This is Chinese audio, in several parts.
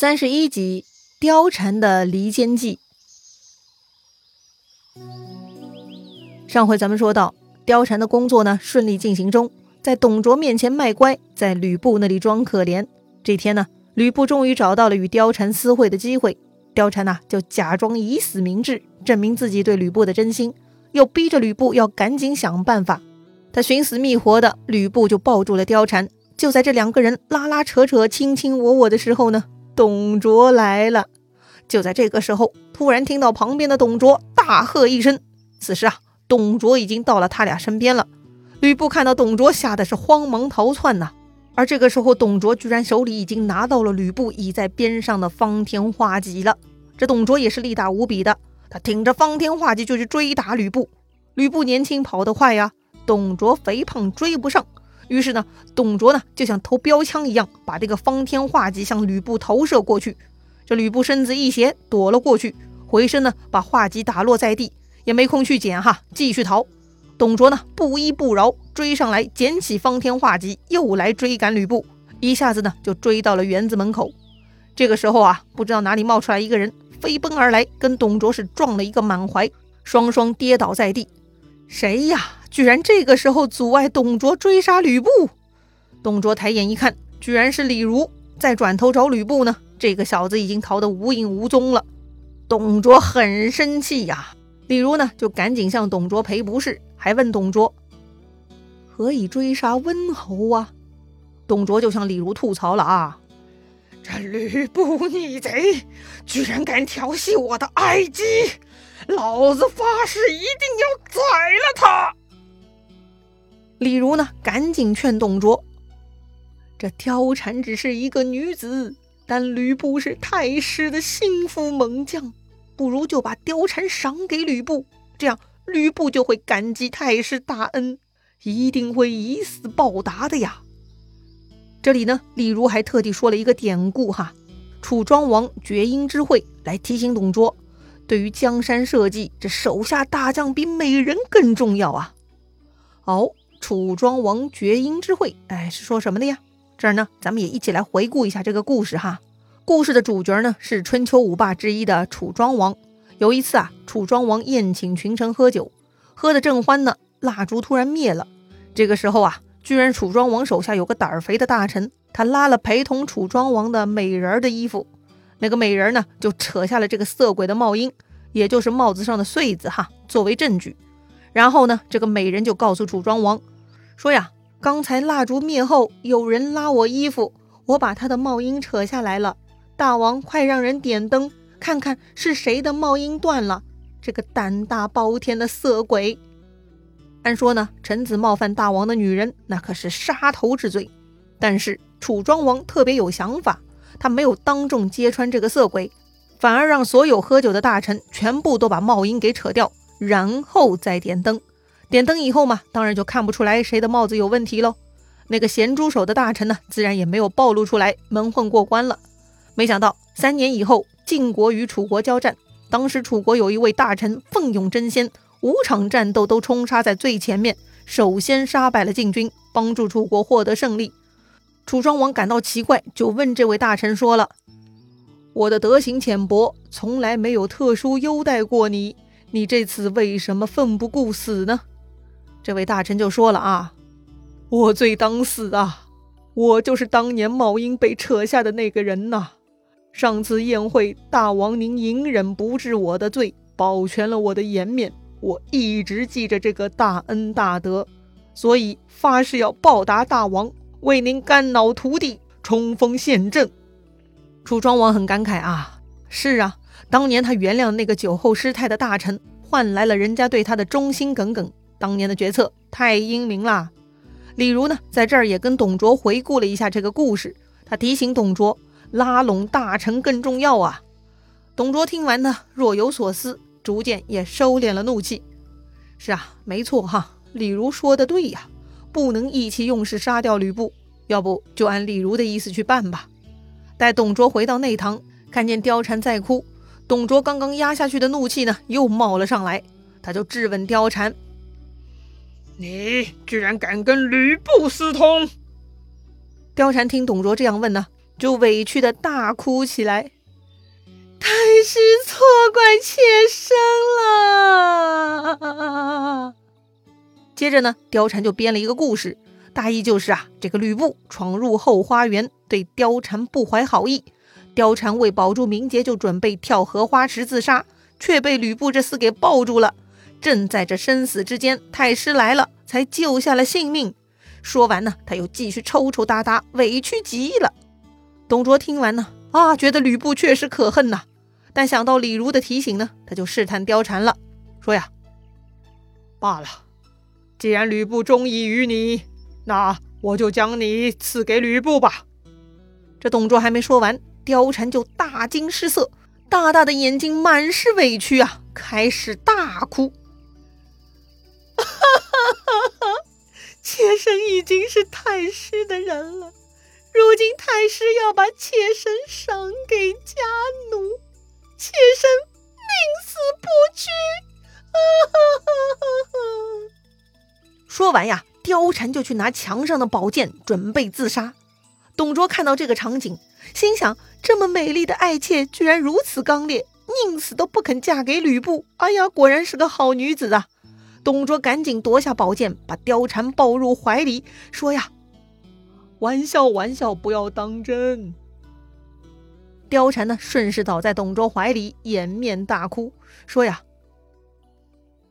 三十一集《貂蝉的离间计》。上回咱们说到，貂蝉的工作呢顺利进行中，在董卓面前卖乖，在吕布那里装可怜。这天呢，吕布终于找到了与貂蝉私会的机会，貂蝉呢就假装以死明志，证明自己对吕布的真心，又逼着吕布要赶紧想办法。他寻死觅活的，吕布就抱住了貂蝉。就在这两个人拉拉扯扯、卿卿我我的时候呢。董卓来了，就在这个时候，突然听到旁边的董卓大喝一声。此时啊，董卓已经到了他俩身边了。吕布看到董卓，吓得是慌忙逃窜呐。而这个时候，董卓居然手里已经拿到了吕布倚在边上的方天画戟了。这董卓也是力大无比的，他挺着方天画戟就去追打吕布。吕布年轻跑得快呀，董卓肥胖追不上。于是呢，董卓呢就像投标枪一样，把这个方天画戟向吕布投射过去。这吕布身子一斜，躲了过去，回身呢把画戟打落在地，也没空去捡哈，继续逃。董卓呢不依不饶，追上来捡起方天画戟，又来追赶吕布，一下子呢就追到了园子门口。这个时候啊，不知道哪里冒出来一个人，飞奔而来，跟董卓是撞了一个满怀，双双跌倒在地。谁呀？居然这个时候阻碍董卓追杀吕布！董卓抬眼一看，居然是李儒。再转头找吕布呢，这个小子已经逃得无影无踪了。董卓很生气呀。李儒呢，就赶紧向董卓赔不是，还问董卓：“何以追杀温侯啊？”董卓就向李儒吐槽了啊：“这吕布逆贼，居然敢调戏我的爱姬，老子发誓一定要宰了他！”李儒呢，赶紧劝董卓：“这貂蝉只是一个女子，但吕布是太师的心腹猛将，不如就把貂蝉赏给吕布，这样吕布就会感激太师大恩，一定会以死报答的呀。”这里呢，李儒还特地说了一个典故哈，楚庄王绝缨之会，来提醒董卓，对于江山社稷，这手下大将比美人更重要啊。好。楚庄王绝缨之会，哎，是说什么的呀？这儿呢，咱们也一起来回顾一下这个故事哈。故事的主角呢是春秋五霸之一的楚庄王。有一次啊，楚庄王宴请群臣喝酒，喝得正欢呢，蜡烛突然灭了。这个时候啊，居然楚庄王手下有个胆儿肥的大臣，他拉了陪同楚庄王的美人的衣服，那个美人呢就扯下了这个色鬼的帽缨，也就是帽子上的穗子哈，作为证据。然后呢，这个美人就告诉楚庄王。说呀，刚才蜡烛灭后，有人拉我衣服，我把他的帽缨扯下来了。大王，快让人点灯，看看是谁的帽缨断了。这个胆大包天的色鬼！按说呢，臣子冒犯大王的女人，那可是杀头之罪。但是楚庄王特别有想法，他没有当众揭穿这个色鬼，反而让所有喝酒的大臣全部都把帽缨给扯掉，然后再点灯。点灯以后嘛，当然就看不出来谁的帽子有问题喽。那个咸猪手的大臣呢，自然也没有暴露出来，蒙混过关了。没想到三年以后，晋国与楚国交战，当时楚国有一位大臣奋勇争先，五场战斗都冲杀在最前面，首先杀败了晋军，帮助楚国获得胜利。楚庄王感到奇怪，就问这位大臣说了：“我的德行浅薄，从来没有特殊优待过你，你这次为什么奋不顾死呢？”这位大臣就说了啊，我罪当死啊！我就是当年帽缨被扯下的那个人呐。上次宴会，大王您隐忍不治我的罪，保全了我的颜面，我一直记着这个大恩大德，所以发誓要报答大王，为您肝脑涂地，冲锋陷阵。楚庄王很感慨啊，是啊，当年他原谅那个酒后失态的大臣，换来了人家对他的忠心耿耿。当年的决策太英明了。李儒呢，在这儿也跟董卓回顾了一下这个故事。他提醒董卓，拉拢大臣更重要啊。董卓听完呢，若有所思，逐渐也收敛了怒气。是啊，没错哈，李儒说的对呀，不能意气用事杀掉吕布，要不就按李儒的意思去办吧。待董卓回到内堂，看见貂蝉在哭，董卓刚刚压下去的怒气呢，又冒了上来，他就质问貂蝉。你居然敢跟吕布私通！貂蝉听董卓这样问呢，就委屈的大哭起来。太师错怪妾身了。接着呢，貂蝉就编了一个故事，大意就是啊，这个吕布闯入后花园，对貂蝉不怀好意。貂蝉为保住名节，就准备跳荷花池自杀，却被吕布这厮给抱住了。正在这生死之间，太师来了，才救下了性命。说完呢，他又继续抽抽搭搭，委屈极了。董卓听完呢，啊，觉得吕布确实可恨呐。但想到李儒的提醒呢，他就试探貂蝉了，说呀：“罢了，既然吕布忠义于你，那我就将你赐给吕布吧。”这董卓还没说完，貂蝉就大惊失色，大大的眼睛满是委屈啊，开始大哭。哈哈哈哈妾身已经是太师的人了，如今太师要把妾身赏给家奴，妾身宁死不屈！说完呀，貂蝉就去拿墙上的宝剑，准备自杀。董卓看到这个场景，心想：这么美丽的爱妾，居然如此刚烈，宁死都不肯嫁给吕布。哎呀，果然是个好女子啊！董卓赶紧夺下宝剑，把貂蝉抱入怀里，说：“呀，玩笑玩笑，不要当真。”貂蝉呢，顺势倒在董卓怀里，掩面大哭，说：“呀，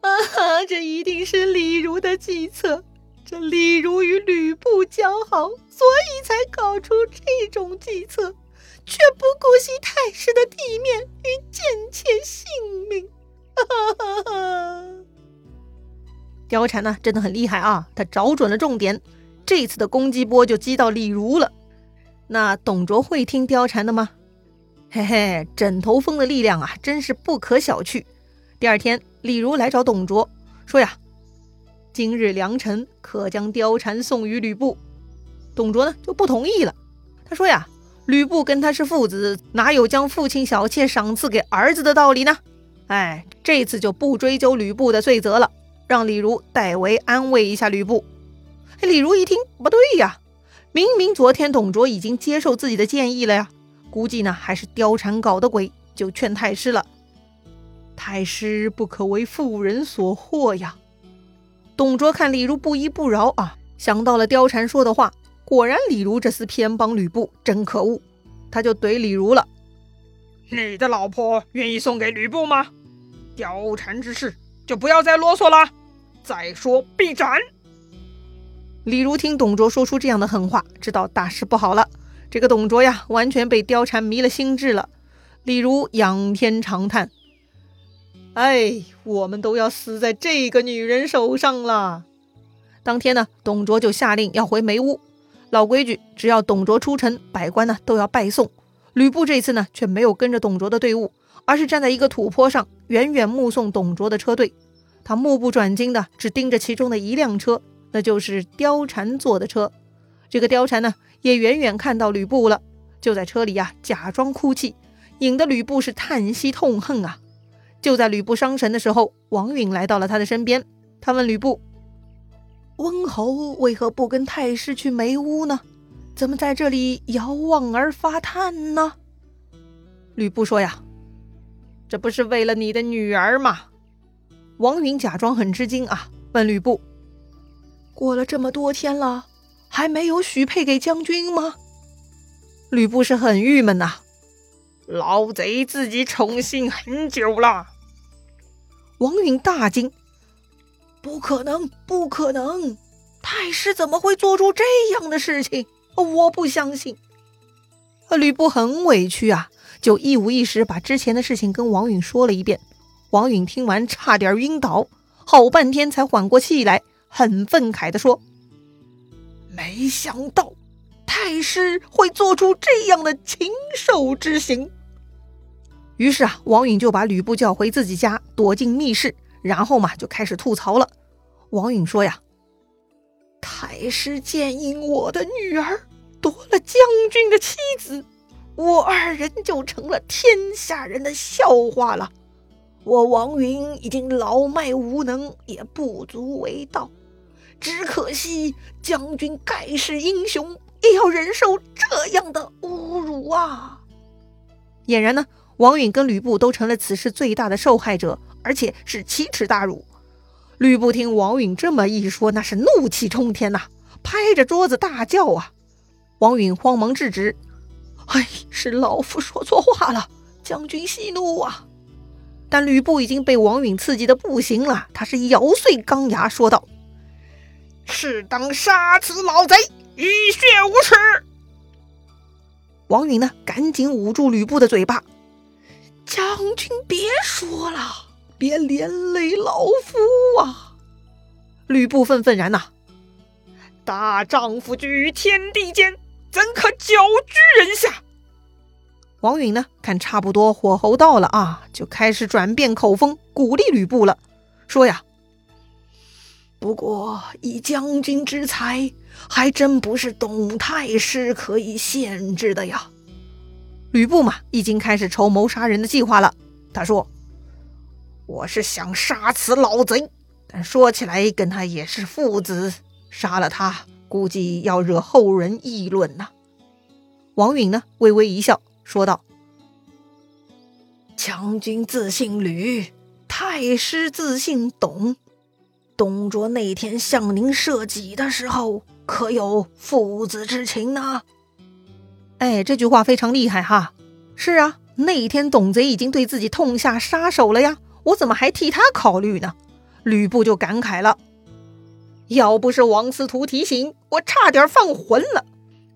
啊哈，这一定是李儒的计策。这李儒与吕布交好，所以才搞出这种计策，却不顾惜太师的体面与贱妾貂蝉呢，真的很厉害啊！他找准了重点，这次的攻击波就击到李儒了。那董卓会听貂蝉的吗？嘿嘿，枕头风的力量啊，真是不可小觑。第二天，李儒来找董卓，说呀：“今日良辰，可将貂蝉送与吕布。”董卓呢就不同意了。他说呀：“吕布跟他是父子，哪有将父亲小妾赏赐给儿子的道理呢？”哎，这次就不追究吕布的罪责了。让李儒代为安慰一下吕布。李儒一听，不对呀，明明昨天董卓已经接受自己的建议了呀，估计呢还是貂蝉搞的鬼，就劝太师了。太师不可为妇人所惑呀。董卓看李儒不依不饶啊，想到了貂蝉说的话，果然李儒这厮偏帮吕布，真可恶。他就怼李儒了：“你的老婆愿意送给吕布吗？貂蝉之事。”就不要再啰嗦了，再说必斩。李儒听董卓说出这样的狠话，知道大事不好了。这个董卓呀，完全被貂蝉迷了心智了。李儒仰天长叹：“哎，我们都要死在这个女人手上了。”当天呢，董卓就下令要回梅屋。老规矩，只要董卓出城，百官呢都要拜送。吕布这次呢，却没有跟着董卓的队伍。而是站在一个土坡上，远远目送董卓的车队。他目不转睛的只盯着其中的一辆车，那就是貂蝉坐的车。这个貂蝉呢，也远远看到吕布了，就在车里呀假装哭泣，引得吕布是叹息痛恨啊。就在吕布伤神的时候，王允来到了他的身边。他问吕布：“温侯为何不跟太师去梅屋呢？怎么在这里遥望而发叹呢？”吕布说：“呀。”这不是为了你的女儿吗？王允假装很吃惊啊，问吕布：“过了这么多天了，还没有许配给将军吗？”吕布是很郁闷呐，老贼自己宠幸很久了。王允大惊：“不可能，不可能！太师怎么会做出这样的事情？我不相信。”吕布很委屈啊。就一五一十把之前的事情跟王允说了一遍，王允听完差点晕倒，好半天才缓过气来，很愤慨地说：“没想到太师会做出这样的禽兽之行。”于是啊，王允就把吕布叫回自己家，躲进密室，然后嘛就开始吐槽了。王允说呀：“太师奸淫我的女儿，夺了将军的妻子。”我二人就成了天下人的笑话了。我王允已经老迈无能，也不足为道。只可惜将军盖世英雄，也要忍受这样的侮辱啊！俨然呢，王允跟吕布都成了此事最大的受害者，而且是奇耻大辱。吕布听王允这么一说，那是怒气冲天呐，拍着桌子大叫啊！王允慌忙制止：“哎，是老夫说错话了，将军息怒啊！”但吕布已经被王允刺激的不行了，他是咬碎钢牙说道：“是当杀此老贼，以血无耻！”王允呢，赶紧捂住吕布的嘴巴：“将军别说了，别连累老夫啊！”吕布愤愤然呐：“大丈夫居于天地间，怎可久居人下？”王允呢，看差不多火候到了啊，就开始转变口风，鼓励吕布了，说呀：“不过以将军之才，还真不是董太师可以限制的呀。”吕布嘛，已经开始筹谋杀人的计划了。他说：“我是想杀此老贼，但说起来跟他也是父子，杀了他，估计要惹后人议论呐。”王允呢，微微一笑。说道：“将军自姓吕，太师自姓董。董卓那天向您射戟的时候，可有父子之情呢？”哎，这句话非常厉害哈！是啊，那天董贼已经对自己痛下杀手了呀，我怎么还替他考虑呢？吕布就感慨了：“要不是王司徒提醒，我差点犯浑了。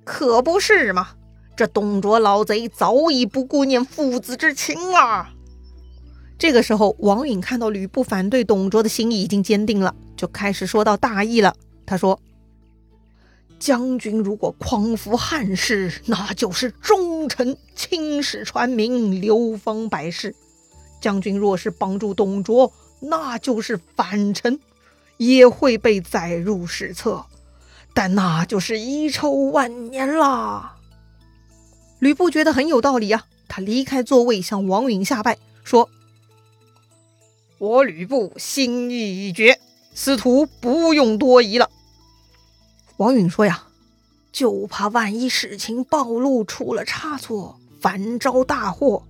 可不是嘛？”这董卓老贼早已不顾念父子之情了。这个时候，王允看到吕布反对董卓的心意已经坚定了，就开始说到大义了。他说：“将军如果匡扶汉室，那就是忠臣；青史传名，流芳百世。将军若是帮助董卓，那就是反臣，也会被载入史册，但那就是遗臭万年啦。”吕布觉得很有道理啊，他离开座位向王允下拜，说：“我吕布心意已决，司徒不用多疑了。”王允说：“呀，就怕万一事情暴露出了差错，反招大祸。”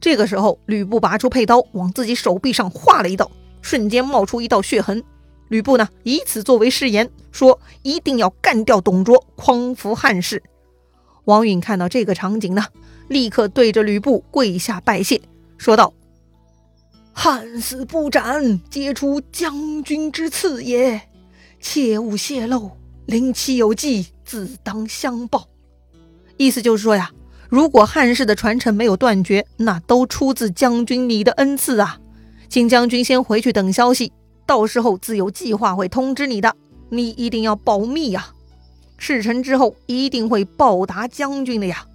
这个时候，吕布拔出佩刀，往自己手臂上划了一刀，瞬间冒出一道血痕。吕布呢，以此作为誓言，说一定要干掉董卓，匡扶汉室。王允看到这个场景呢，立刻对着吕布跪下拜谢，说道：“汉死不斩，皆出将军之赐也，切勿泄露。临期有计，自当相报。”意思就是说呀，如果汉室的传承没有断绝，那都出自将军你的恩赐啊，请将军先回去等消息，到时候自有计划会通知你的，你一定要保密呀。事成之后一定会报答将军的呀！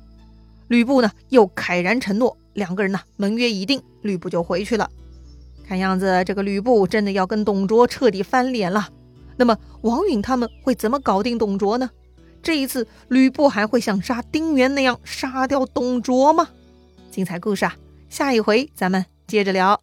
吕布呢又慨然承诺，两个人呢盟约已定，吕布就回去了。看样子这个吕布真的要跟董卓彻底翻脸了。那么王允他们会怎么搞定董卓呢？这一次吕布还会像杀丁原那样杀掉董卓吗？精彩故事啊，下一回咱们接着聊。